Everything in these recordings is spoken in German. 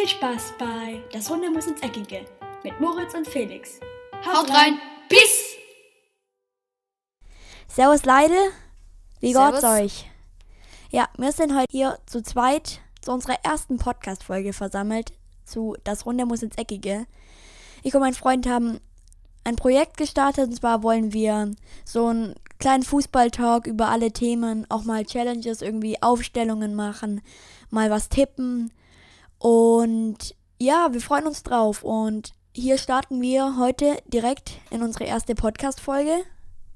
Viel Spaß bei Das Hunde muss ins Eckige mit Moritz und Felix. Haut rein. Peace. Servus Leute, wie Servus. geht's euch? Ja, wir sind heute hier zu zweit zu unserer ersten Podcast-Folge versammelt zu Das Runde muss ins Eckige. Ich und mein Freund haben ein Projekt gestartet und zwar wollen wir so einen kleinen Fußball-Talk über alle Themen, auch mal Challenges, irgendwie Aufstellungen machen, mal was tippen und ja, wir freuen uns drauf und hier starten wir heute direkt in unsere erste Podcast-Folge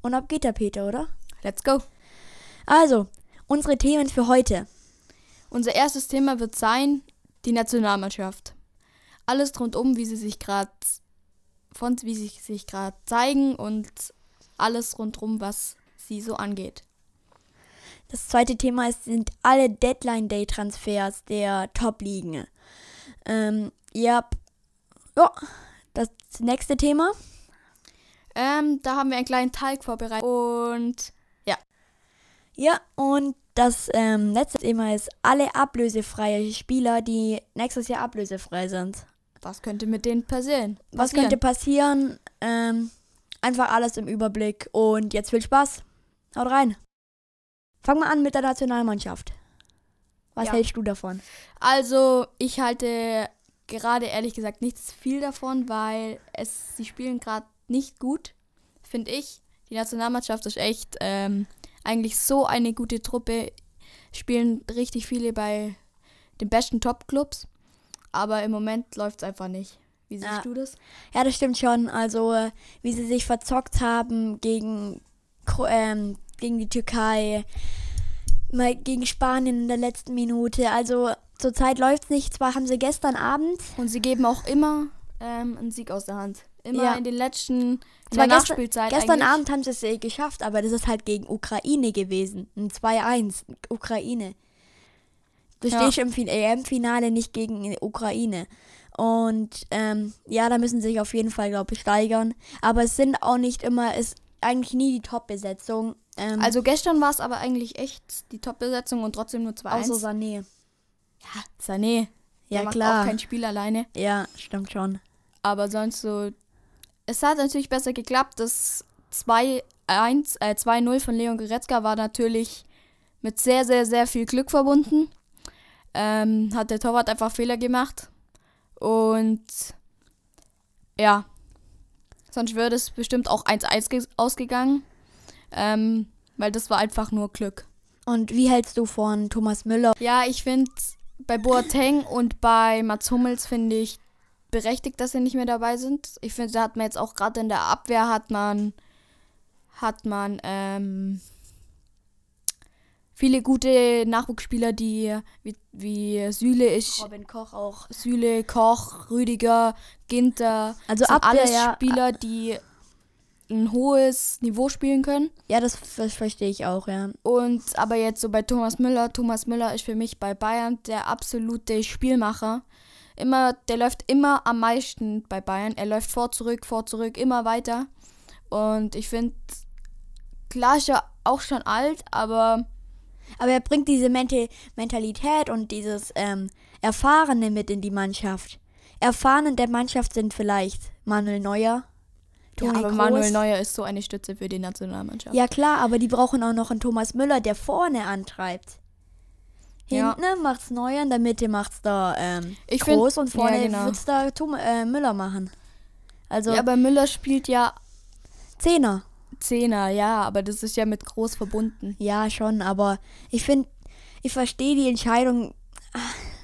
und ab geht der Peter, oder? Let's go. Also, unsere Themen für heute. Unser erstes Thema wird sein die Nationalmannschaft. Alles rundum, wie sie sich gerade von wie sie sich gerade zeigen und alles rundum, was sie so angeht. Das zweite Thema ist, sind alle Deadline-Day-Transfers der Top-Ligen. Ähm, ja, ja, das nächste Thema. Ähm, da haben wir einen kleinen Teig vorbereitet und ja, Ja, und das ähm, letzte Thema ist alle ablösefreie Spieler, die nächstes Jahr ablösefrei sind. was könnte mit denen passieren? Was Passieren. könnte passieren? Ähm, einfach alles im Überblick. Und jetzt viel Spaß. Haut rein. Fangen wir an mit der Nationalmannschaft. Was Ja. hältst du davon? Also, ich halte gerade ehrlich gesagt nichts viel davon, weil es sie spielen gerade nicht gut, finde ich. Die Nationalmannschaft ist echt ähm, eigentlich so eine gute Truppe, spielen richtig viele bei den besten Top-Clubs, aber im Moment läuft es einfach nicht. Wie siehst Ja. du das? Ja, das stimmt schon. Also, äh, wie sie sich verzockt haben gegen, ähm, gegen die Türkei, mal gegen Spanien in der letzten Minute. Also, zurzeit läuft es nicht. Zwar haben sie gestern Abend, Und sie geben auch immer ähm, einen Sieg aus der Hand. Immer Ja. in den letzten, in zwar der gestern, Nachspielzeit gestern eigentlich. Abend haben sie es äh, geschafft, aber das ist halt gegen Ukraine gewesen. Ein 2-1, Ukraine. Du Ja. stehst im Fin- EM-Finale nicht gegen Ukraine. Und ähm, ja, da müssen sie sich auf jeden Fall, glaube ich, steigern. Aber es sind auch nicht immer, ist eigentlich nie die Top-Besetzung. Ähm, Also gestern war es aber eigentlich echt die Top-Besetzung und trotzdem nur 2-1. außer Sané. Ja, Sané. Ja, der macht klar. auch kein Spiel alleine. Ja, stimmt schon. Aber sonst so. Es hat natürlich besser geklappt. Das 2-1, äh, 2-0 von Leon Goretzka war natürlich mit sehr, sehr, sehr viel Glück verbunden. Ähm, hat der Torwart einfach Fehler gemacht. Und ja. Sonst wäre das bestimmt auch 1-1 ge- ausgegangen. Ähm, weil das war einfach nur Glück. Und wie hältst du von Thomas Müller? Ja, ich finde bei Boateng und bei Mats Hummels finde ich berechtigt, dass sie nicht mehr dabei sind. Ich finde, da hat man jetzt auch gerade in der Abwehr hat man hat man ähm, viele gute Nachwuchsspieler, die wie, wie Süle ist, Robin Koch auch. Süle, Koch, Rüdiger, Ginter. Also Abwehr, alles ja. Spieler, die ein hohes Niveau spielen können. Ja, das, das verstehe ich auch, ja. Und aber jetzt so bei Thomas Müller, Thomas Müller ist für mich bei Bayern der absolute Spielmacher. Immer, der läuft immer am meisten bei Bayern. Er läuft vor, zurück, vor, zurück, immer weiter. Und ich finde, klar ist er auch schon alt, aber Aber er bringt diese Mentalität und dieses ähm, Erfahrene mit in die Mannschaft. Erfahren in der Mannschaft sind vielleicht Manuel Neuer, ja, Toni aber Kroos. Manuel Neuer ist so eine Stütze für die Nationalmannschaft. Ja klar, aber die brauchen auch noch einen Thomas Müller, der vorne antreibt. Ja. Hinten macht's Neuer, in der Mitte macht's da ähm, Ich find- Groß und vorne ja, genau. wird's da Tom, äh, Müller machen. Also Ja, aber Müller spielt ja Zehner. Zehner, ja, aber das ist ja mit groß verbunden. Ja, schon, aber ich finde, ich verstehe die Entscheidung.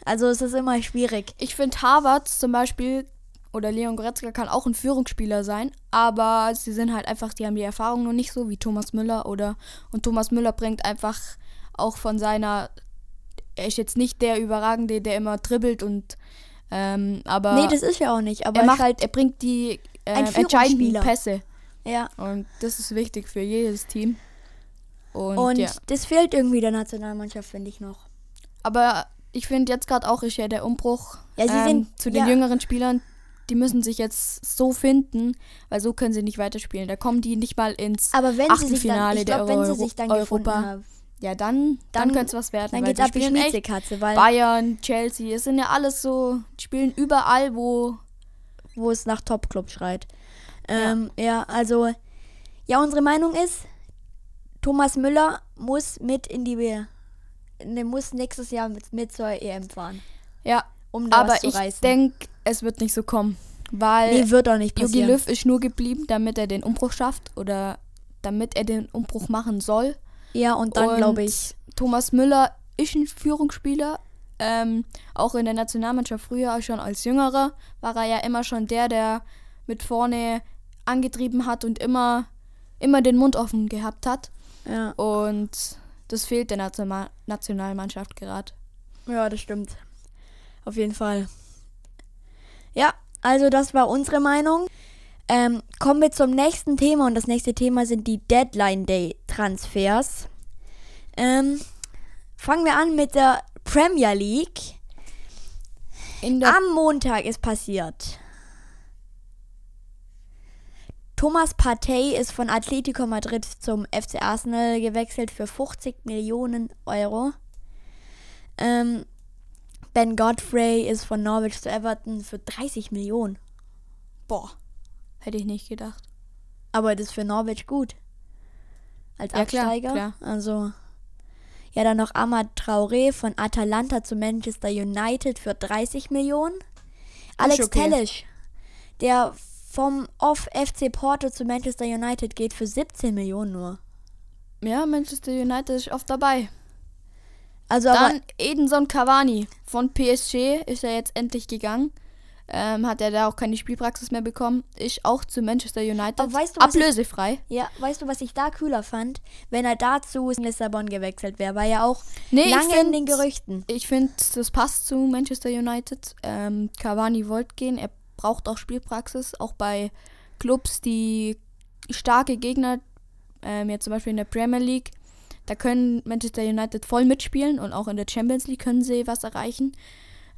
Also es ist immer schwierig. Ich finde Harvard zum Beispiel oder Leon Goretzka kann auch ein Führungsspieler sein, aber sie sind halt einfach, die haben die Erfahrung noch nicht so wie Thomas Müller oder und Thomas Müller bringt einfach auch von seiner, er ist jetzt nicht der Überragende, der immer dribbelt und ähm, aber nee, das ist ja auch nicht, aber er macht, halt er bringt die äh, entscheidenden. Pässe ja. und das ist wichtig für jedes Team. Und, Und ja. das fehlt irgendwie der Nationalmannschaft, finde ich noch. Aber ich finde jetzt gerade auch ist ja der Umbruch Ja, ähm, sind- zu den ja. jüngeren Spielern. Die müssen sich jetzt so finden, weil so können sie nicht weiterspielen. Da kommen die nicht mal ins Aber wenn sie sich dann, Achtelfinale ich der glaube, wenn sie sich dann Europa. haben, ja, dann, dann, Dann- könnte es was werden. Dann geht's die ab echt Schmiedzekatze, weil Bayern, Chelsea, es sind ja alles so, die spielen überall, wo wo es nach Topclub schreit. Ähm, ja. also, ja, unsere Meinung ist, Thomas Müller muss mit in die, ne, muss nächstes Jahr mit, mit zur EM fahren, ja, um da aber ich denke, es wird nicht so kommen, weil nee, wird auch nicht Jogi passieren. Löw ist nur geblieben, damit er den Umbruch schafft oder damit er den Umbruch machen soll. ja, und dann glaube ich, Thomas Müller ist ein Führungsspieler. Ähm, auch in der Nationalmannschaft früher, schon als Jüngerer, war er ja immer schon der, der mit vorne angetrieben hat und immer, immer den Mund offen gehabt hat. ja, Und das fehlt der National Nationalmannschaft gerade. ja, das stimmt. Auf jeden Fall. Ja, also das war unsere Meinung. Ähm, kommen wir zum nächsten Thema und das nächste Thema sind die Deadline Day Transfers. Ähm, fangen wir an mit der Premier League. Der Am Montag ist passiert. Thomas Partey ist von Atletico Madrid zum FC Arsenal gewechselt für 50 Millionen Euro. Ähm, ben Godfrey ist von Norwich zu Everton für 30 Millionen. Boah, hätte ich nicht gedacht. Aber das ist für Norwich gut. Als Ja, klar, Absteiger. klar. Also. Ja, dann noch Amad Traoré von Atalanta zu Manchester United für 30 Millionen. Alex okay. Tellisch, der vom Off FC Porto zu Manchester United geht für 17 Millionen nur. Ja, Manchester United ist oft dabei. Also Dann Edinson Cavani von PSG ist er jetzt endlich gegangen. Ähm, hat er da auch keine Spielpraxis mehr bekommen. Ist auch zu Manchester United. Aber weißt du, was ich- Ablösefrei. ja, weißt du, was ich da kühler fand, wenn er dazu in Lissabon gewechselt wäre, war ja auch Nee, ich lange in find- den Gerüchten. Ich finde, das passt zu Manchester United. Ähm, Cavani wollte gehen. Er braucht auch Spielpraxis, auch bei Clubs, die starke Gegner, ähm, jetzt zum Beispiel in der Premier League, da können Manchester United voll mitspielen und auch in der Champions League können sie was erreichen.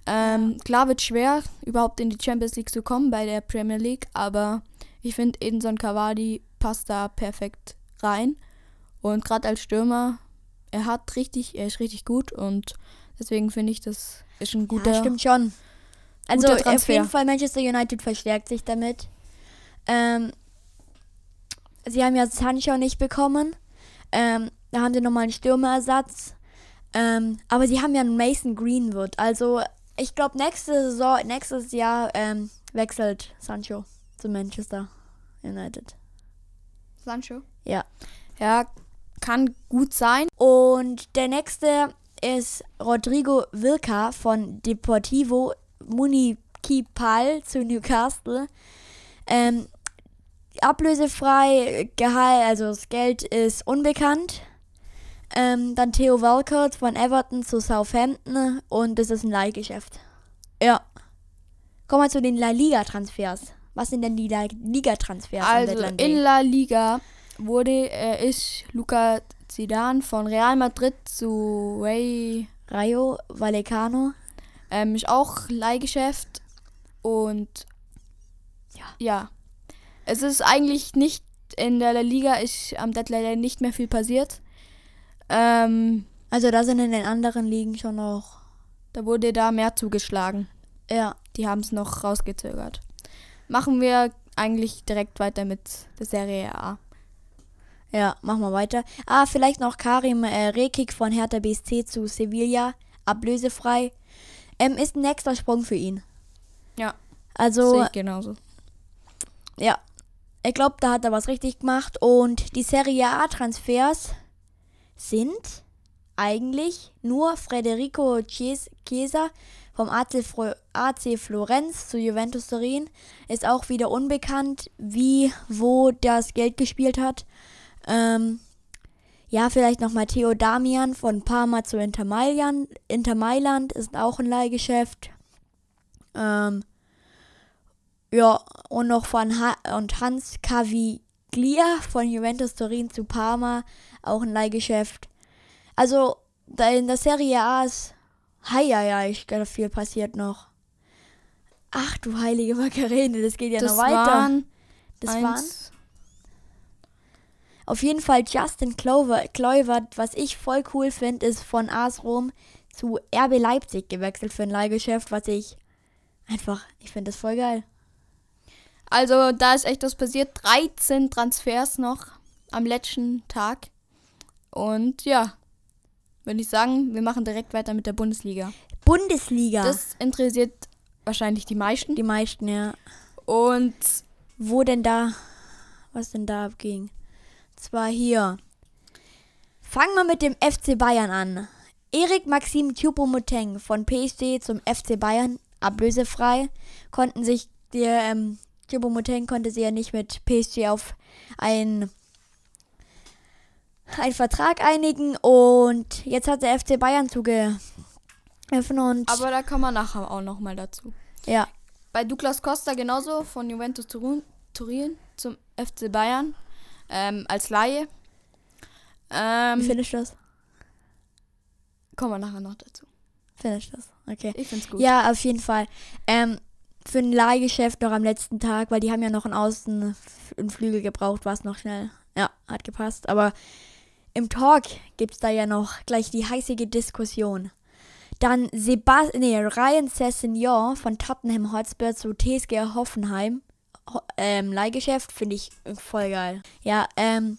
Ähm, Klar wird schwer, überhaupt in die Champions League zu kommen bei der Premier League, aber ich finde, Edinson Cavani passt da perfekt rein. Und gerade als Stürmer, er hat richtig, er ist richtig gut und deswegen finde ich, das ist ein guter. ja, stimmt schon. Also auf jeden Fall Manchester United verstärkt sich damit. Ähm, sie haben ja Sancho nicht bekommen. Ähm, da haben sie nochmal einen Stürmerersatz. Ähm, aber sie haben ja einen Mason Greenwood. Also ich glaube nächste Saison, nächstes Jahr ähm, wechselt Sancho zu Manchester United. Sancho. Ja. Ja, kann gut sein. Und der nächste ist Rodrigo Vilca von Deportivo Municipal zu Newcastle. Ähm, ablösefrei, Gehalt, also das Geld ist unbekannt. Ähm, dann Theo Walcott von Everton zu Southampton und das ist ein Leihgeschäft. Ja. Kommen wir zu den La Liga-Transfers. Was sind denn die La Liga-Transfers Also in La Liga wurde äh, ist Luca Zidane von Real Madrid zu Ray Rayo Vallecano. ähm, ist auch Leihgeschäft und Ja. ja. Es ist eigentlich nicht in der La Liga ist am Deadline nicht mehr viel passiert. Ähm, Also da sind in den anderen Ligen schon noch. da wurde da mehr zugeschlagen. Ja. Die haben es noch rausgezögert. Machen wir eigentlich direkt weiter mit der Serie A. Ja, machen wir weiter. Ah, vielleicht noch Karim äh, Rekik von Hertha BSC zu Sevilla. Ablösefrei. Ähm, ist ein nächster Sprung für ihn. Ja, Also, sehe ich genauso. ja. Ich glaube, da hat er was richtig gemacht. Und die Serie A-Transfers sind eigentlich nur Federico Chies- Chiesa vom AC, Florenz zu Juventus Turin. Ist auch wieder unbekannt, wie, wo das Geld gespielt hat. Ähm, ja, vielleicht noch Matteo Damian von Parma zu Inter Mailand. Inter Mailand ist auch ein Leihgeschäft. Ähm, ja, und noch von ha und Hans Caviglia von Juventus Turin zu Parma, auch ein Leihgeschäft. Also, da in der Serie A ist, hei, ich glaube, viel passiert noch. Ach du heilige Makarene, das geht ja das noch weiter. waren das waren, eins, Auf jeden Fall Justin Clover, Kluivert, was ich voll cool finde, ist von AS Rom zu RB Leipzig gewechselt für ein Leihgeschäft, was ich einfach, ich finde das voll geil. Also da ist echt was passiert. 13 Transfers noch am letzten Tag. Und ja, würde ich sagen, wir machen direkt weiter mit der Bundesliga. Bundesliga. Das interessiert wahrscheinlich die meisten. die meisten, ja. Und Wo denn da, was denn da abging? Zwar hier. Fangen wir mit dem FC Bayern an. Erik Maxim Choupo-Moting von PSG zum FC Bayern, ablösefrei, konnten sich der ähm, Choupo-Moting konnte sie ja nicht mit PSG auf ein einen Vertrag einigen und jetzt hat der FC Bayern zugegriffen und aber da kommen wir nachher auch nochmal dazu. ja, Bei Douglas Costa genauso von Juventus Turin, Turin zum FC Bayern ähm, als Laie. wie Ähm, findest du das? kommen wir nachher noch dazu. Findest du das? Okay. Ich find's gut. Ja, auf jeden Fall. Ähm, für ein Leihgeschäft noch am letzten Tag, weil die haben ja noch einen Außen, einen Flügel gebraucht, war es noch schnell. Ja, hat gepasst. Aber im Talk gibt es da ja noch gleich die heißige Diskussion. Dann Sebas nee, Ryan Sessignon von Tottenham Hotspur zu TSG Hoffenheim. Ho ähm, Leihgeschäft finde ich voll geil. Ja, ähm,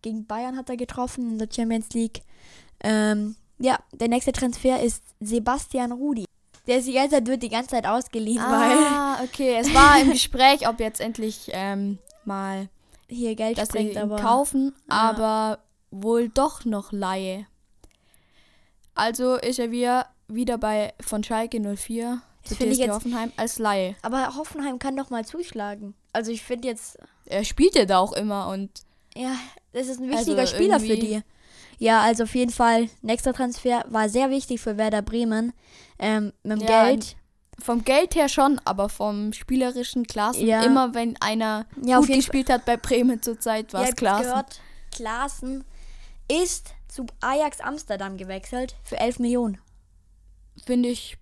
gegen Bayern hat er getroffen in der Champions League. Ähm, ja, der nächste Transfer ist Sebastian Rudi. Der ist die ganze Zeit, wird die ganze Zeit ausgeliehen, Ah, okay. Es war im Gespräch, ob jetzt endlich ähm, mal, weil hier Geld dass springt, aber kaufen, Ja. aber wohl doch noch Laie. Also ist er wieder, wieder bei von Schalke 04 Das zu TSG jetzt- Hoffenheim als Laie. aber Hoffenheim kann doch mal zuschlagen. Also ich finde jetzt, Er spielt ja da auch immer und ja, das ist ein Also wichtiger Spieler für die. Ja, also auf jeden Fall, nächster Transfer war sehr wichtig für Werder Bremen. Ähm, mit dem Ja, Geld. vom Geld her schon, aber vom spielerischen Klassen. Ja. Immer wenn einer Ja, gut gespielt hat bei Bremen zurzeit, war es habt's Klassen. gehört, Klaassen ist zu Ajax Amsterdam gewechselt für 11 Millionen. Finde ich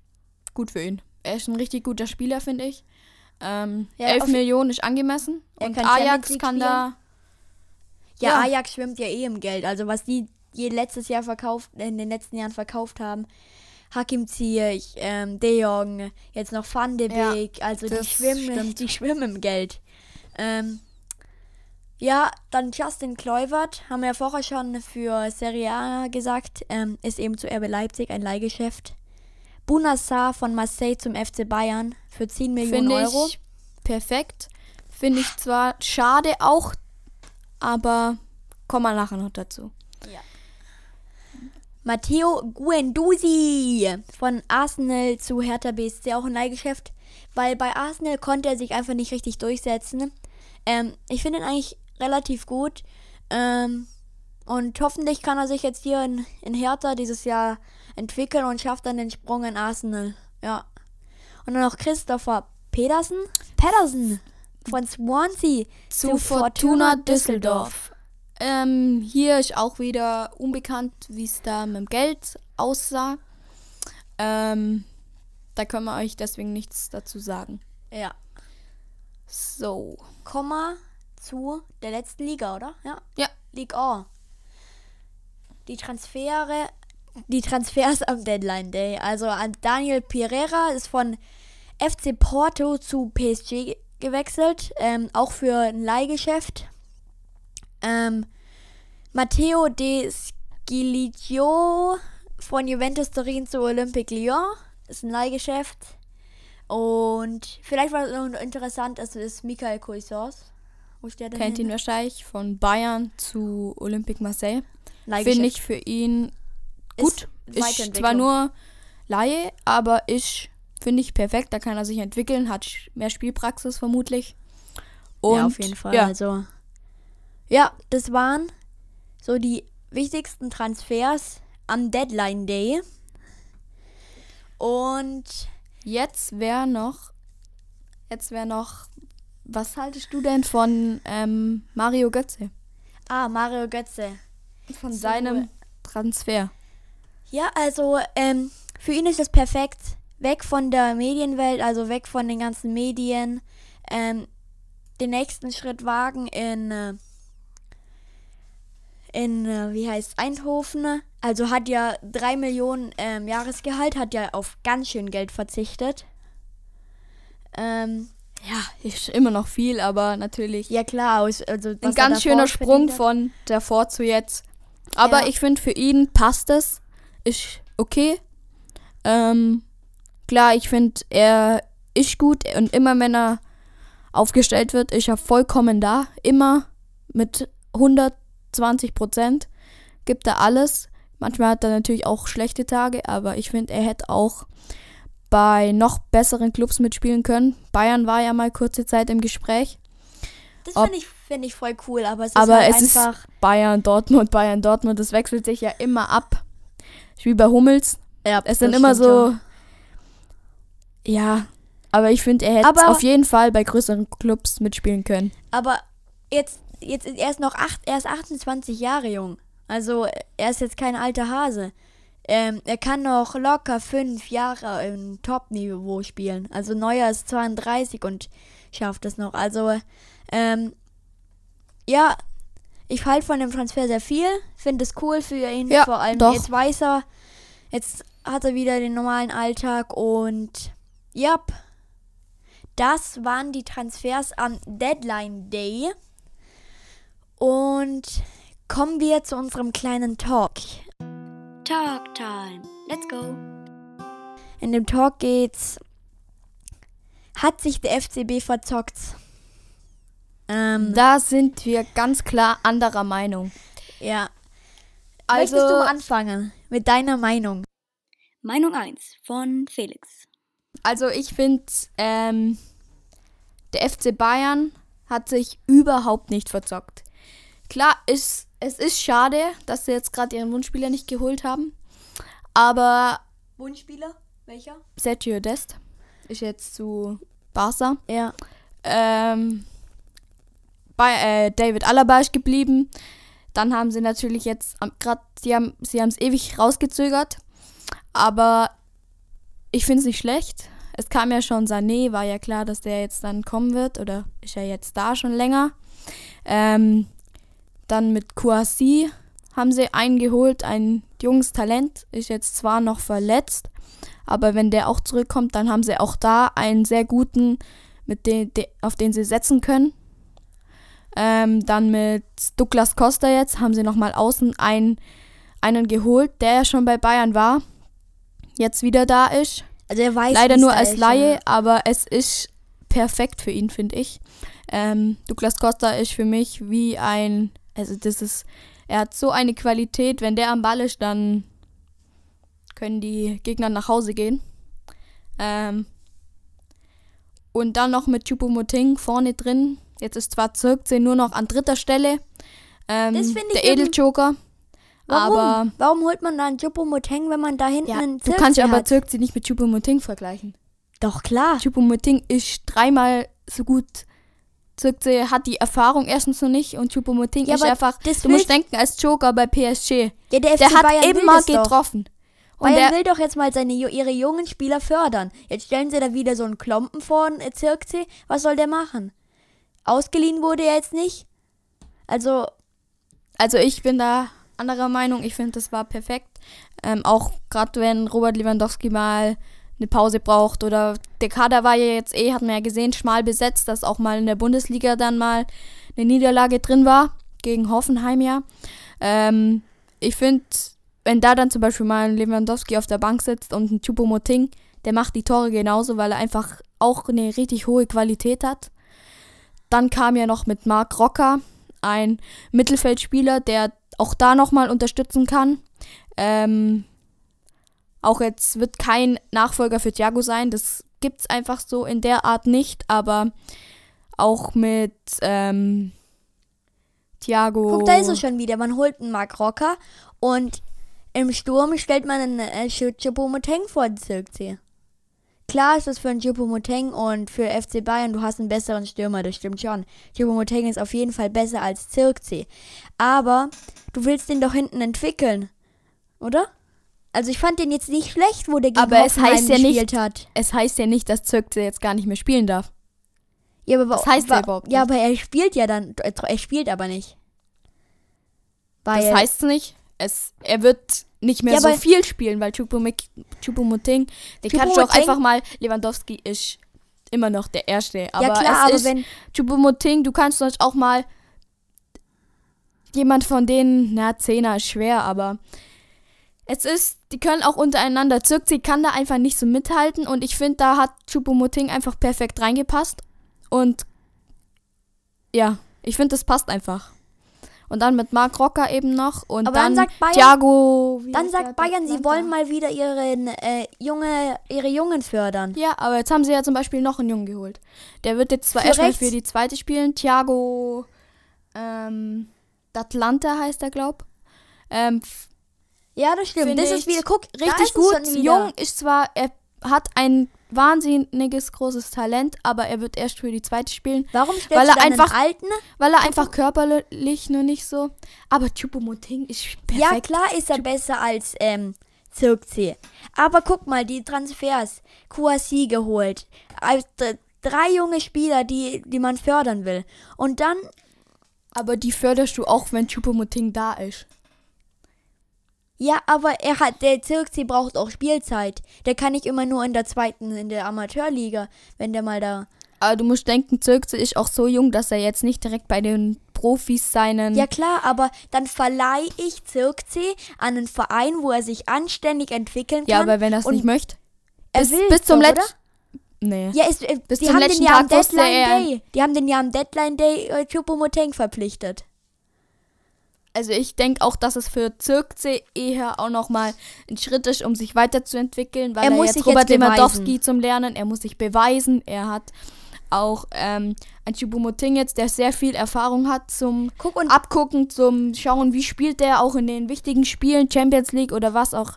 gut für ihn. Er ist ein richtig guter Spieler, finde ich. Ähm, Ja, 11 auf- Millionen ist angemessen. Und Ajax kann da. Ja, Ja. Ajax schwimmt ja eh im Geld. Also was die je letztes Jahr verkauft, in den letzten Jahren verkauft haben. Hakim Ziyech, ähm, De Jong, jetzt noch Van de Ja, Beek. also die schwimmen, stimmt. die schwimmen im Geld. Ähm, ja, dann Justin Kluivert, haben wir ja vorher schon für Serie A gesagt, ähm, ist eben zu RB Leipzig ein Leihgeschäft. Bunassar von Marseille zum FC Bayern für 10 Millionen Finde Euro. ich perfekt. Finde ich zwar schade auch, aber kommen wir nachher noch dazu. Matteo Guendouzi von Arsenal zu Hertha BSC auch ein Leihgeschäft, weil bei Arsenal konnte er sich einfach nicht richtig durchsetzen. Ähm, ich finde ihn eigentlich relativ gut ähm, und hoffentlich kann er sich jetzt hier in, in Hertha dieses Jahr entwickeln und schafft dann den Sprung in Arsenal. Ja. Und dann noch Christopher Pedersen, Pedersen von Swansea Zu Fortuna Düsseldorf. Ähm, hier ist auch wieder unbekannt, wie es da mit dem Geld aussah. Ähm, da können wir euch deswegen nichts dazu sagen. Ja. So. Komma zu der letzten Liga, oder? Ja. Ja. Ligue A. Die Transfere, die Transfers am Deadline Day. Also an Daniel Pereira ist von FC Porto zu PSG gewechselt, ähm, auch für ein Leihgeschäft. Ähm, Matteo De Scilio von Juventus Turin zu Olympique Lyon ist ein Leihgeschäft. Und vielleicht was noch interessant ist, ist Michael Cuisance. Kennt denn? ihn wahrscheinlich von Bayern zu Olympique Marseille. Finde ich für ihn gut. Ist Ist, zwar nur Laie, aber ist, finde ich, perfekt. Da kann er sich entwickeln, hat mehr Spielpraxis vermutlich. Und ja, auf jeden Fall. Ja, Also, ja, das waren so die wichtigsten Transfers am Deadline Day. Und jetzt wäre noch, jetzt wäre noch, was haltest du denn von ähm, Mario Götze? ah, Mario Götze. Von So. seinem Transfer. Ja, also ähm, für ihn ist es perfekt. Weg von der Medienwelt, also weg von den ganzen Medien. Ähm, den nächsten Schritt wagen in, äh, in, äh, wie heißt Eindhoven. Also hat ja 3 Millionen ähm, Jahresgehalt, hat ja auf ganz schön Geld verzichtet. Ähm, Ja, ist immer noch viel, aber natürlich ja klar, also ein ganz schöner Sprung hat. von davor zu jetzt. Aber Ja. ich finde, für ihn passt es. Ist okay. Ähm, klar, ich finde, er ist gut und immer wenn er aufgestellt wird, ist er vollkommen da. Immer mit 120 Prozent gibt er alles. Manchmal hat er natürlich auch schlechte Tage, aber ich finde, er hätte auch bei noch besseren Clubs mitspielen können. Bayern war ja mal kurze Zeit im Gespräch. Das finde ich, find ich voll cool, aber es ist Aber halt es ist einfach. Bayern, Dortmund, Bayern, Dortmund. Das wechselt sich ja immer ab. Ist Wie bei Hummels. ja, Es sind immer so. schon. Ja. Aber ich finde, er hätte auf jeden Fall bei größeren Clubs mitspielen können. Aber jetzt, jetzt ist er ist noch acht, er ist 28 Jahre jung. Also er ist jetzt kein alter Hase. Ähm, er kann noch locker fünf Jahre im Top-Niveau spielen. Also Neuer ist 32 und schafft es noch. Also ähm, ja, ich halte von dem Transfer sehr viel. Finde es cool für ihn. Ja, Vor allem doch. jetzt weiß er, jetzt hat er wieder den normalen Alltag und ja, das waren die Transfers am Deadline Day. Und kommen wir zu unserem kleinen Talk. Talk Time. Let's go. In dem Talk geht's. Hat sich der FCB verzockt? Ähm, Da sind wir ganz klar anderer Meinung. ja. Also, Möchtest du anfangen mit deiner Meinung? Meinung 1 von Felix. also ich finde, ähm, der FC Bayern hat sich überhaupt nicht verzockt. Klar, ist, es ist schade, dass sie jetzt gerade ihren Wunschspieler nicht geholt haben. Aber Wunschspieler? Welcher? Sergio Dest ist jetzt zu Barca. Ja. Ähm, bei äh, David Alaba ist geblieben. Dann haben sie natürlich jetzt gerade, sie haben sie haben es ewig rausgezögert, aber ich finde es nicht schlecht. Es kam ja schon Sané, war ja klar, dass der jetzt dann kommen wird oder ist er jetzt da schon länger. Ähm, dann mit Kouassi haben sie einen geholt, ein junges Talent, ist jetzt zwar noch verletzt, aber wenn der auch zurückkommt, dann haben sie auch da einen sehr guten, mit den, de, auf den sie setzen können. Ähm, dann mit Douglas Costa jetzt haben sie nochmal außen einen, einen geholt, der ja schon bei Bayern war, jetzt wieder da ist. Also er weiß Leider nur als ist, Laie, ja. aber es ist perfekt für ihn, finde ich. Ähm, Douglas Costa ist für mich wie ein, also das ist, er hat so eine Qualität, wenn der am Ball ist, dann können die Gegner nach Hause gehen. Ähm, und dann noch mit Chupomoting vorne drin. Jetzt ist zwar Zirkzee nur noch an dritter Stelle. Ähm, Das find ich der Edeljoker. Warum? Aber Warum holt man dann Choupo-Moting, wenn man da hinten ja, einen du Zirkzee kannst aber hat? Zirkzee nicht mit Chupomoting vergleichen. Doch, klar. Chupomoting ist dreimal so gut. Zirkzee hat die Erfahrung erstens noch nicht und Chupomoting Ja, ist einfach, das du musst denken, als Joker bei PSG. Ja, der Der hat Bayern immer getroffen. Und Bayern der, will doch jetzt mal seine, ihre jungen Spieler fördern. Jetzt stellen sie da wieder so einen Klompen vor, einen Zirkzee. Was soll der machen? Ausgeliehen wurde er jetzt nicht. Also, also ich bin da anderer Meinung. Ich finde, das war perfekt. Ähm, auch gerade wenn Robert Lewandowski mal eine Pause braucht oder der Kader war ja jetzt eh, hat man ja gesehen, schmal besetzt, dass auch mal in der Bundesliga dann mal eine Niederlage drin war gegen Hoffenheim ja. Ähm, ich finde, wenn da dann zum Beispiel mal ein Lewandowski auf der Bank sitzt und ein Choupo-Moting, der macht die Tore genauso, weil er einfach auch eine richtig hohe Qualität hat. Dann kam ja noch mit Marc Rocker ein Mittelfeldspieler, der auch da nochmal unterstützen kann. Ähm, auch jetzt wird kein Nachfolger für Thiago sein, das gibt es einfach so in der Art nicht, aber auch mit ähm, Thiago. guck, da ist er schon wieder. Man holt einen Mark Rocker und im Sturm stellt man einen äh, Choupo-Moting vor den Zirkzee. Klar ist das für einen Choupo-Moting und für FC Bayern, du hast einen besseren Stürmer, das stimmt schon. Choupo-Moting ist auf jeden Fall besser als Zirkzee. Aber du willst den doch hinten entwickeln, oder? Also ich fand den jetzt nicht schlecht, wo der gegen Aber es Hoffenheim heißt ja nicht- gespielt hat. Es heißt ja nicht, dass Zirkzee jetzt gar nicht mehr spielen darf. Ja, aber Was heißt der überhaupt Ja, nicht? aber er spielt ja dann, er spielt aber nicht. Weil das heißt nicht. Es, er wird nicht mehr Ja, so aber- viel spielen, weil Chupomoting, den kannst du auch einfach mal, Lewandowski ist immer noch der Erste. Aber ja klar, es aber ist wenn Chupomoting, du kannst sonst auch mal jemand von denen, na, Zehner ist schwer, aber es ist, die können auch untereinander. Zirkzee kann da einfach nicht so mithalten und ich finde, da hat Chupomoting einfach perfekt reingepasst und ja, ich finde, das passt einfach. Und dann mit Marc Rocker eben noch und Aber dann dann, sagt Bayern- Thiago. dann sagt Bayern, sie wollen mal wieder ihren äh, junge ihre Jungen fördern. Ja, aber jetzt haben sie ja zum Beispiel noch einen Jungen geholt. Der wird jetzt zwar erstmal für die zweite spielen. Thiago ähm, Atlanta heißt er, glaub. Ähm, Ja, das stimmt. Das ist wieder guck, richtig ist gut. Jung ist zwar, er hat ein wahnsinniges großes Talent, aber er wird erst für die zweite spielen, Warum stellst weil er einfach- alten? weil er einfach körperlich nur nicht so. Aber Chupomoting ist Ja, perfekt. klar ist er besser als ähm, Zirkzee. Aber guck mal, die Transfers. Kouassi geholt. Also, drei junge Spieler, die, die man fördern will. Und dann, Aber die förderst du auch, wenn Chupomoting da ist. Ja, aber er hat, der Zirkzee braucht auch Spielzeit. Der kann nicht immer nur in der zweiten, in der Amateurliga, wenn der mal da. Aber du musst denken, Zirkzee ist auch so jung, dass er jetzt nicht direkt bei den Profis seinen. Ja klar, aber dann verleihe ich Zirkzee an einen Verein, wo er sich anständig entwickeln kann. Ja, aber wenn er es nicht möchte. er bis, bis zum letzten. Nee. Ja, ist, äh, Bis die zum haben letzten den ja am Tag Deadline Day. Die haben den ja am Deadline Day äh, Choupo-Moting verpflichtet. Also ich denke auch, dass es für Zirkzee eher auch nochmal ein Schritt ist, um sich weiterzuentwickeln, weil Er er, muss jetzt sich Robert jetzt. Lewandowski zum Lernen, er muss sich beweisen, er hat auch ähm, ein Chupomoting jetzt, der sehr viel Erfahrung hat zum Guck und Abgucken, zum Schauen, wie spielt der auch in den wichtigen Spielen, Champions League oder was auch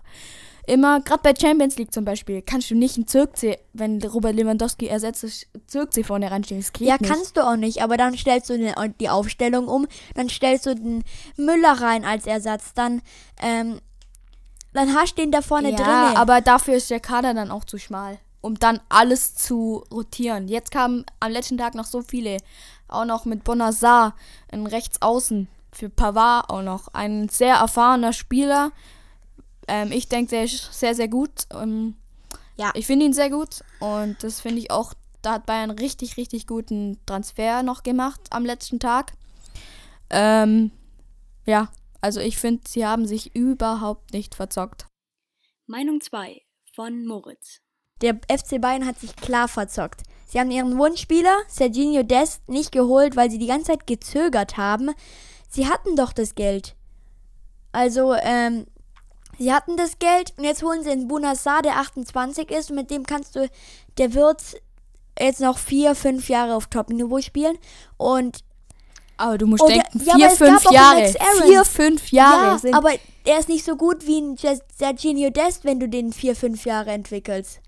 immer. Gerade bei Champions League zum Beispiel kannst du nicht einen Zirkzee, wenn Robert Lewandowski ersetzt, ist, Zirkzee vorne reinstellen. Das geht ja, nicht. kannst du auch nicht, aber dann stellst du den, die Aufstellung um, dann stellst du den Müller rein als Ersatz, dann ähm, dann hast du den da vorne ja, drinne. aber dafür ist der Kader dann auch zu schmal, um dann alles zu rotieren. Jetzt kamen am letzten Tag noch so viele, auch noch mit Bonazar, ein Rechtsaußen für Pavard auch noch, ein sehr erfahrener Spieler. Ähm, ich denke, der ist sehr, sehr gut. Ähm, Ja. Ich finde ihn sehr gut und das finde ich auch, da hat Bayern richtig, richtig guten Transfer noch gemacht am letzten Tag. Ähm, ja, also ich finde, sie haben sich überhaupt nicht verzockt. Meinung 2 von Moritz. Der FC Bayern hat sich klar verzockt. Sie haben ihren Wunschspieler, Serginho Dest, nicht geholt, weil sie die ganze Zeit gezögert haben. Sie hatten doch das Geld. Also, ähm, sie hatten das Geld und jetzt holen sie einen Bunassar, der 28 ist und mit dem kannst du, der wird jetzt noch vier, fünf Jahre auf Top-Niveau spielen und Aber du musst Oh, der- denken, ja, vier, gab fünf Jahre. Vier, fünf Jahre ja, sind. aber er ist nicht so gut wie ein Serginho Dest, wenn du den vier, fünf Jahre entwickelst.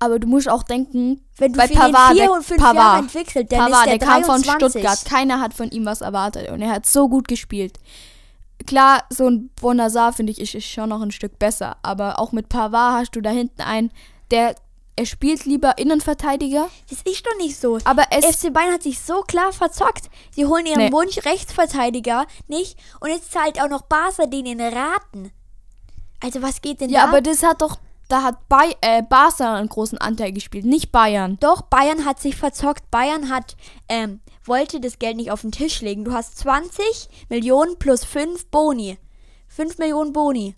aber du musst auch denken, Wenn du bei Pavard, vier der, und fünf Jahre Pavard, entwickelt, dann Pavard, ist der, der kam von 23. Stuttgart. Keiner hat von ihm was erwartet und er hat so gut gespielt. Klar, so ein Bonazar, finde ich, ist, ist schon noch ein Stück besser. Aber auch mit Pavard hast du da hinten einen, der, er spielt lieber Innenverteidiger. Das ist doch nicht so. Aber FC Bayern hat sich so klar verzockt. Sie holen ihren Nee. Wunsch Rechtsverteidiger nicht und jetzt zahlt auch noch Barca denen Raten. Also was geht denn ja, da? aber das hat doch, da hat Bay, äh, Barca einen großen Anteil gespielt, nicht Bayern. Doch, Bayern hat sich verzockt. Bayern hat, ähm, wollte das Geld nicht auf den Tisch legen. Du hast 20 Millionen plus 5 Boni. 5 Millionen Boni.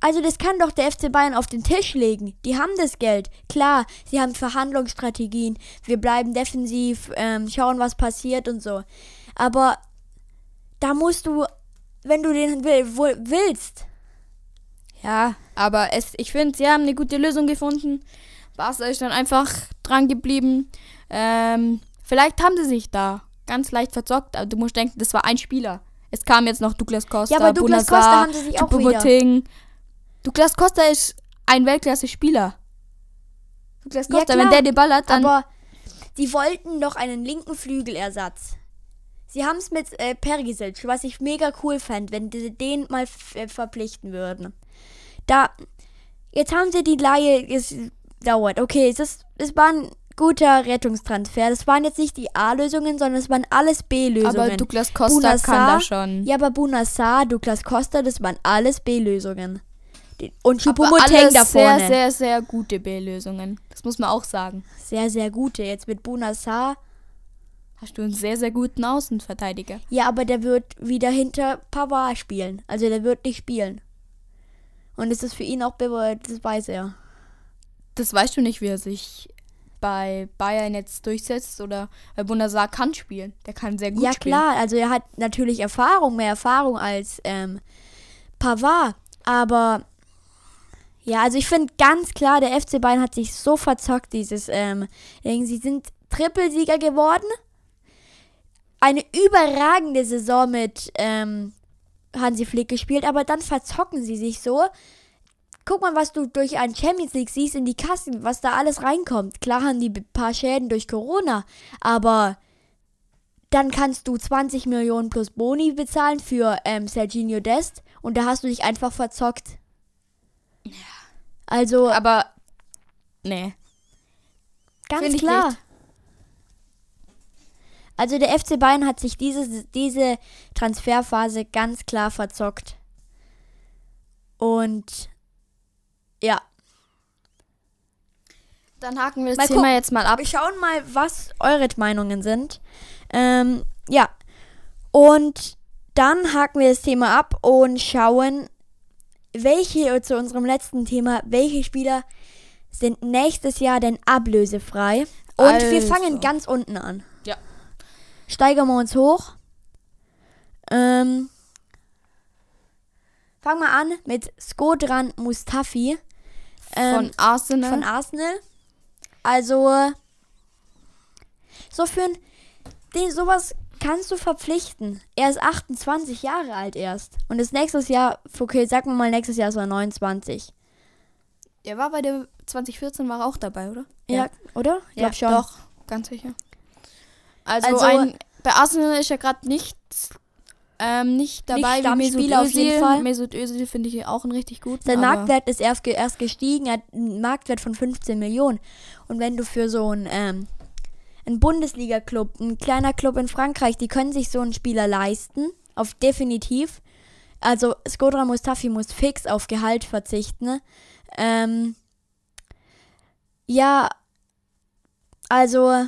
Also das kann doch der FC Bayern auf den Tisch legen. Die haben das Geld. Klar, sie haben Verhandlungsstrategien. Wir bleiben defensiv, ähm, schauen, was passiert und so. Aber da musst du, wenn du den will, willst, Ja, aber es, ich finde, sie haben eine gute Lösung gefunden. Barca ist dann einfach dran geblieben. Ähm, vielleicht haben sie sich da ganz leicht verzockt, aber du musst denken, das war ein Spieler. Es kam jetzt noch Douglas Costa, Ja, aber Douglas Bonazar, Costa haben sie sich auch wieder. Douglas Costa ist ein Weltklasse-Spieler. Douglas Ja, Costa, klar, wenn der den Ball hat, dann... Aber sie wollten doch einen linken Flügelersatz. Sie haben es mit äh, Perisic, was ich mega cool fand, wenn sie den mal äh, verpflichten würden. Da, jetzt haben sie die Leihe, es dauert, okay, es, ist, es war ein guter Rettungstransfer. Das waren jetzt nicht die A-Lösungen, sondern es waren alles B-Lösungen. Aber Douglas Costa Bunassar- kann da schon. Ja, aber Bunassar, Douglas Costa, das waren alles B-Lösungen. Und alles da sehr, vorne. sehr, sehr gute B-Lösungen. Das muss man auch sagen. sehr, sehr gute. Jetzt mit Bunassar. Hast du einen sehr, sehr guten Außenverteidiger. Ja, aber der wird wieder hinter Pavard spielen. Also der wird nicht spielen. Und es ist für ihn auch bewusst, das weiß er. Das weißt du nicht, wie er sich bei Bayern jetzt durchsetzt oder weil Bundesar kann spielen. Der kann sehr gut ja, spielen. klar, also er hat natürlich Erfahrung, mehr Erfahrung als ähm, Pavard. Aber ja, also ich finde ganz klar, der FC Bayern hat sich so verzockt, dieses ähm, Ding. Sie sind Trippelsieger geworden. Eine überragende Saison mit ähm, Hansi Flick gespielt, aber dann verzocken sie sich so. Guck mal, was du durch ein Champions League siehst in die Kassen, was da alles reinkommt. Klar haben die ein paar Schäden durch Corona, aber dann kannst du 20 Millionen plus Boni bezahlen für ähm, Serginho Dest und da hast du dich einfach verzockt. Also Aber nee. ganz klar. Also der FC Bayern hat sich diese, diese Transferphase ganz klar verzockt. Und ja, Dann haken wir das Mal Thema gucken. jetzt mal ab. wir schauen mal, was eure Meinungen sind. Ähm, ja. Und dann haken wir das Thema ab und schauen, welche, zu unserem letzten Thema, welche Spieler sind nächstes Jahr denn ablösefrei. Und wir Also. fangen ganz unten an. Ja. Steigern wir uns hoch. Ähm, fangen wir an mit Skodran Mustafi. Ähm, Von Arsenal. von Arsenal. Also so für ein, den sowas kannst du verpflichten. Er ist 28 Jahre alt erst und ist nächstes Jahr, okay, wir mal nächstes Jahr ist er 29. er war bei der 2014 war er auch dabei, oder? Ja, oder? Ich ja glaub schon. Doch, ganz sicher. Also, Also- ein, bei Arsenal ist er gerade nicht, ähm, nicht dabei wie Mesut Stammspieler auf jeden Fall. Özil. Mesut Özil finde ich auch einen richtig guten. Sein Marktwert ist erst, ge erst gestiegen, er hat einen Marktwert von 15 Millionen. Und wenn du für so einen, ähm, einen Bundesliga-Club, ein kleiner Club in Frankreich, die können sich so einen Spieler leisten, auf definitiv. Also Skodra Mustafi muss fix auf Gehalt verzichten. ne? Ähm, ja, also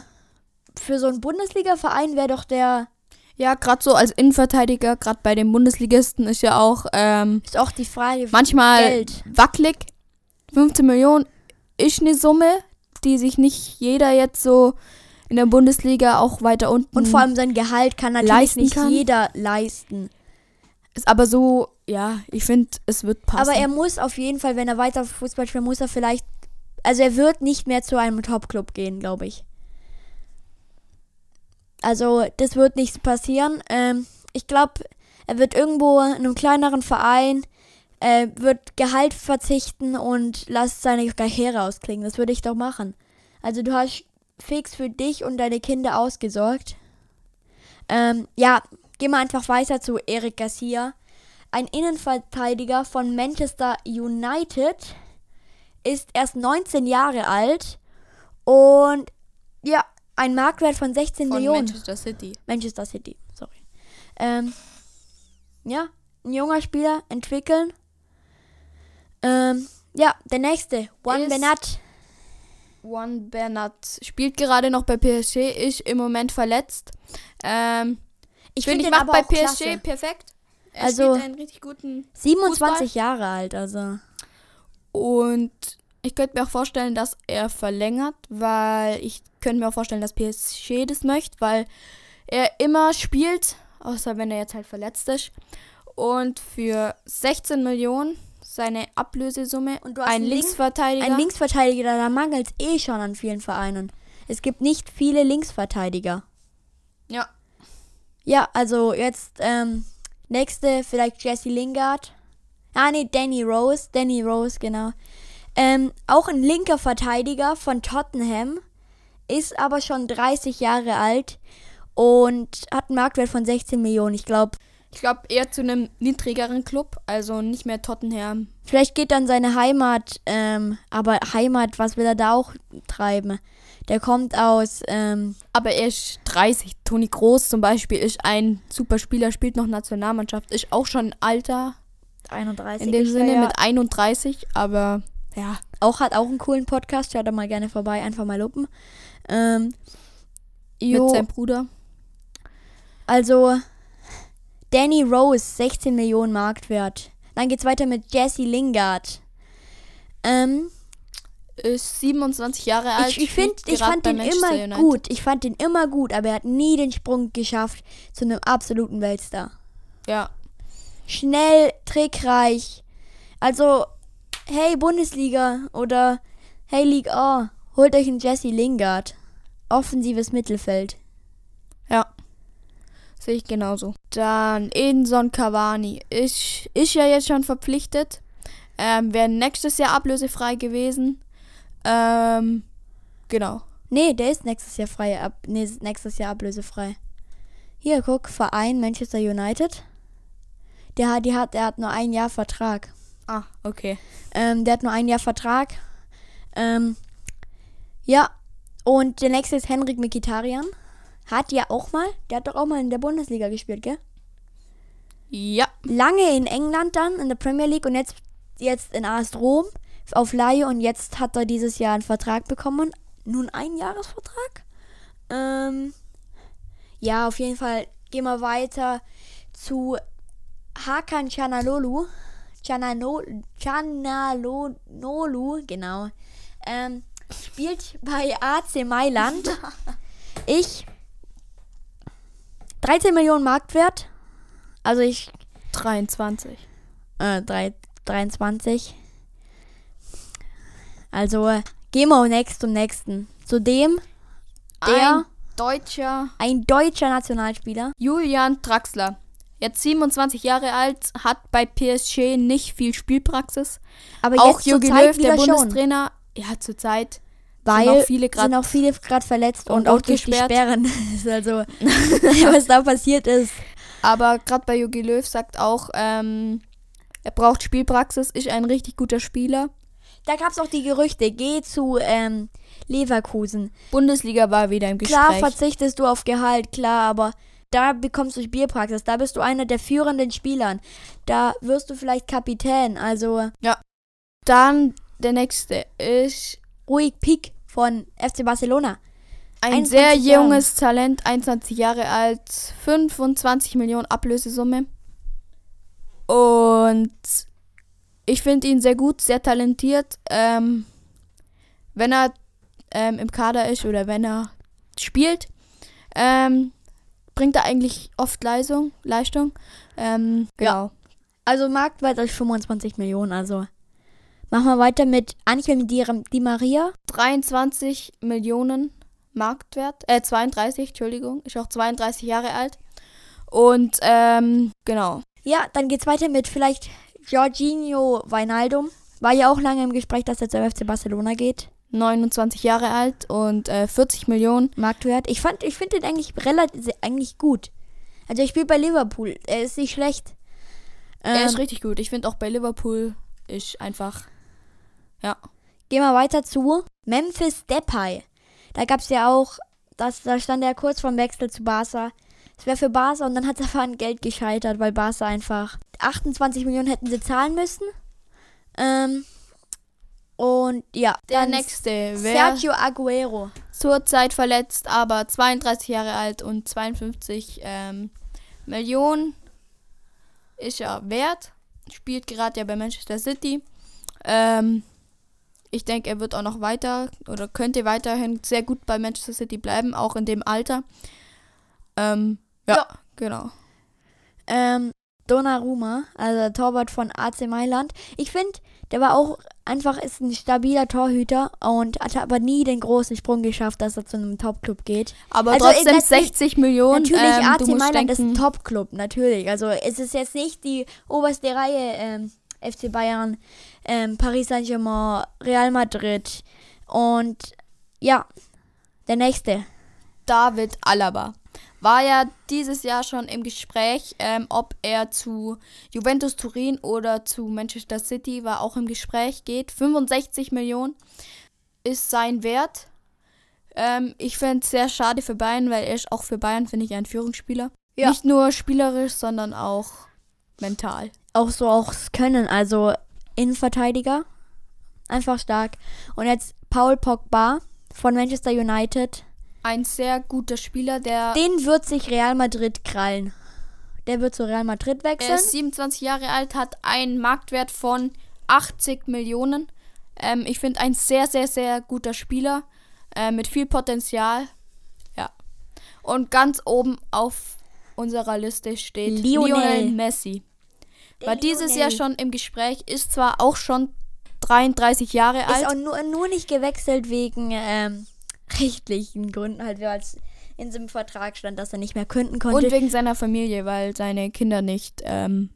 für so einen Bundesliga-Verein wäre doch der, Ja, gerade so als Innenverteidiger, gerade bei den Bundesligisten ist ja auch ähm, ist auch die Frage, manchmal Geld. wackelig. 15 Millionen ist eine Summe, die sich nicht jeder jetzt so in der Bundesliga auch weiter unten Und vor allem sein Gehalt kann natürlich nicht kann. jeder leisten. ist aber so, ja, ich finde, es wird passen. Aber er muss auf jeden Fall, wenn er weiter Fußball spielt, muss er vielleicht. Also er wird nicht mehr zu einem Top-Club gehen, glaube ich. Also das wird nicht passieren. Ähm, ich glaube, er wird irgendwo in einem kleineren Verein, äh, wird Gehalt verzichten und lässt seine Karriere ausklingen. Das würde ich doch machen. Also du hast fix für dich und deine Kinder ausgesorgt. Ähm, ja, gehen wir einfach weiter zu Eric Garcia. Ein Innenverteidiger von Manchester United ist erst 19 Jahre alt und ja, ein Marktwert von 16 von Millionen. Manchester City. Manchester City, sorry. Ähm, ja, ein junger Spieler entwickeln. Ähm, ja, der nächste, Juan Benat. Juan Bernat spielt gerade noch bei PSG, ist im Moment verletzt. Ähm, Ich finde ich ihn macht aber bei auch PSG klasse. perfekt. Er Also- spielt einen richtig guten 27 Jahre alt, also. und ich könnte mir auch vorstellen, dass er verlängert, weil ich könnte mir auch vorstellen, dass PSG das möchte, weil er immer spielt, außer wenn er jetzt halt verletzt ist. Und für 16 Millionen seine Ablösesumme Und du hast ein Linksverteidiger. Ein Linksverteidiger, da mangelt es eh schon an vielen Vereinen. Es gibt nicht viele Linksverteidiger. ja, Ja, also jetzt, ähm, nächste, vielleicht Jesse Lingard. Ah, nee, Danny Rose. Danny Rose, genau. Ähm, auch ein linker Verteidiger von Tottenham. Ist aber schon 30 Jahre alt und hat einen Marktwert von 16 Millionen. Ich glaube, ich glaube eher zu einem niedrigeren Club, also nicht mehr Tottenham. vielleicht geht dann seine Heimat, ähm, aber Heimat, was will er da auch treiben? Der kommt aus, ähm, Aber er ist 30. Toni Groß zum Beispiel ist ein super Spieler, spielt noch Nationalmannschaft, ist auch schon Alter 31. in dem Sinne ja. mit 31, aber ja, auch hat auch einen coolen Podcast. Hört da mal gerne vorbei, einfach mal lupen. Ähm, mit jo, seinem Bruder. also Danny Rose, 16 Millionen Marktwert. Dann geht's weiter mit Jesse Lingard. Ähm, Ist 27 Jahre alt. ich ich, find, ich fand den immer United. gut. Ich fand den immer gut, aber er hat nie den Sprung geschafft zu einem absoluten Weltstar. Ja, Schnell, trickreich. Also, hey Bundesliga oder hey Liga A, holt euch einen Jesse Lingard. Offensives Mittelfeld. ja. Sehe ich genauso. Dann Edinson Cavani. Ist, ist ja jetzt schon verpflichtet. Ähm, Wäre nächstes Jahr ablösefrei gewesen. Ähm, genau. Nee, der ist nächstes Jahr frei ab. Nee, nächstes Jahr ablösefrei. Hier, guck, Verein Manchester United. Der hat, die hat, der hat nur ein Jahr Vertrag. Ah, okay. Ähm, der hat nur ein Jahr Vertrag. Ähm, ja, und der nächste ist Henrik Mikitarian. Hat ja auch mal, der hat doch auch mal in der Bundesliga gespielt, gell? Ja, Lange in England dann, in der Premier League und jetzt, jetzt in AS Rom auf Laie und jetzt hat er dieses Jahr einen Vertrag bekommen. Nun ein Jahresvertrag. Ähm, ja, auf jeden Fall gehen wir weiter zu Hakan Chanalolu. Chanano, Chanalolu, genau. Ähm, spielt bei AC Mailand. Ich 13 Millionen Marktwert. Also ich 23. äh, drei- 23. Also äh, gehen wir next zum nächsten. Zudem Der- Ein deutscher ein deutscher Nationalspieler. Julian Draxler. Jetzt 27 Jahre alt, hat bei PSG nicht viel Spielpraxis. Aber auch jetzt Jogi Löw, der schon, Bundestrainer, ja, zurzeit weil sind auch viele gerade verletzt und, und auch durch die gesperrt. Sperren. Das ist also, was da passiert ist. Aber gerade bei Jogi Löw sagt auch, ähm, er braucht Spielpraxis, ist ein richtig guter Spieler. Da gab es auch die Gerüchte, geh zu ähm, Leverkusen. Bundesliga war wieder im Gespräch. Klar verzichtest du auf Gehalt, klar, aber da bekommst du Spielpraxis. Da bist du einer der führenden Spielern. Da wirst du vielleicht Kapitän. Also Dann der nächste ist ruhig Pick von FC Barcelona. ein 21 sehr Jahren. junges Talent, 21 Jahre alt, 25 Millionen Ablösesumme. Und ich finde ihn sehr gut, sehr talentiert. Ähm, wenn er ähm, im Kader ist oder wenn er spielt, ähm, bringt er eigentlich oft Leistung. Leistung. Ähm, genau. Also Marktwert ist 25 Millionen. Also machen wir weiter mit Angel Di, Di Maria. 23 Millionen Marktwert, äh 32, Entschuldigung, ist auch 32 Jahre alt. Und ähm, genau. Ja, dann geht's weiter mit vielleicht Jorginho Wijnaldum. War ja auch lange im Gespräch, dass er zum FC Barcelona geht. 29 Jahre alt und äh, 40 Millionen. Marktwert. Ich fand, ich finde den eigentlich relativ eigentlich gut. Also er spielt bei Liverpool. Er ist nicht schlecht. er Ähm, ist richtig gut. Ich finde auch bei Liverpool ist einfach. Ja. Gehen wir weiter zu Memphis Depay. Da gab es ja auch, das, da stand er kurz vorm Wechsel zu Barca. Es wäre für Barca und dann hat einfach an Geld gescheitert, weil Barca einfach 28 Millionen hätten sie zahlen müssen. Ähm, und ja, Der nächste wäre Sergio Aguero. zurzeit verletzt, aber 32 Jahre alt und 52 ähm, Millionen ist er wert. Spielt gerade ja bei Manchester City. Ähm, ich denke, er wird auch noch weiter oder könnte weiterhin sehr gut bei Manchester City bleiben, auch in dem Alter. Ähm, ja, Ja. genau. Ähm, Donnarumma, also Torwart von AC Mailand. Ich finde, der war auch einfach ist ein stabiler Torhüter und hat aber nie den großen Sprung geschafft, dass er zu einem Top-Club geht. Aber Also, trotzdem äh, nat- 60 Millionen. Natürlich, ähm, AC Mailand ist ein Top-Club, natürlich. Also es ist jetzt nicht die oberste Reihe ähm, FC Bayern, ähm, Paris Saint-Germain, Real Madrid und ja, der nächste. David Alaba. War ja dieses Jahr schon im Gespräch, ähm, ob er zu Juventus Turin oder zu Manchester City, war auch im Gespräch, geht. 65 Millionen ist sein Wert. Ähm, ich fände es sehr schade für Bayern, weil er ist auch für Bayern, finde ich, ein Führungsspieler. Ja. Nicht nur spielerisch, sondern auch mental. Auch so auch das Können, also Innenverteidiger. Einfach stark. Und jetzt Paul Pogba von Manchester United. Ein sehr guter Spieler, der Den wird sich Real Madrid krallen. Der wird zu Real Madrid er wechseln. ist 27 Jahre alt, hat einen Marktwert von 80 Millionen. Ähm, ich finde ein sehr, sehr, sehr guter Spieler äh, mit viel Potenzial. Ja. Und ganz oben auf unserer Liste steht Lionel. Lionel, Messi. War dieses Jahr schon im Gespräch, ist zwar auch schon 33 Jahre Ist alt. auch nur, nur nicht gewechselt wegen ähm, rechtlichen Gründen, halt, weil es in seinem Vertrag stand, dass er nicht mehr künden konnte. Und wegen seiner Familie, weil seine Kinder nicht ähm,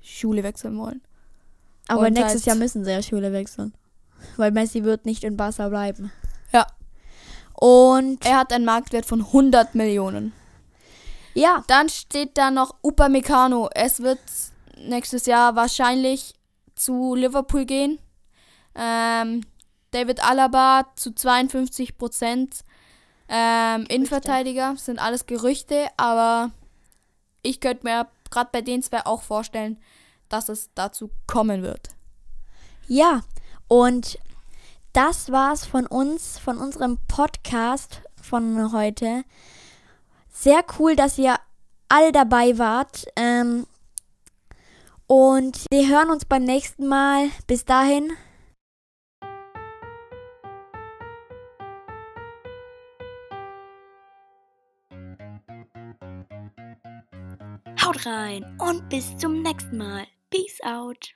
Schule wechseln wollen. Aber und nächstes halt- Jahr müssen sie ja Schule wechseln. Weil Messi wird nicht in Barca bleiben. Ja. Und Er hat einen Marktwert von 100 Millionen. ja, Dann steht da noch Upamecano. Es wird nächstes Jahr wahrscheinlich zu Liverpool gehen. Ähm, David Alaba zu 52 Prozent. Ähm, Innenverteidiger sind alles Gerüchte, aber ich könnte mir gerade bei den zwei auch vorstellen, dass es dazu kommen wird. ja. Und das war's von uns, von unserem Podcast von heute. Sehr cool, dass ihr alle dabei wart. Ähm, und wir hören uns beim nächsten Mal. Bis dahin. Haut rein und bis zum nächsten Mal. Peace out.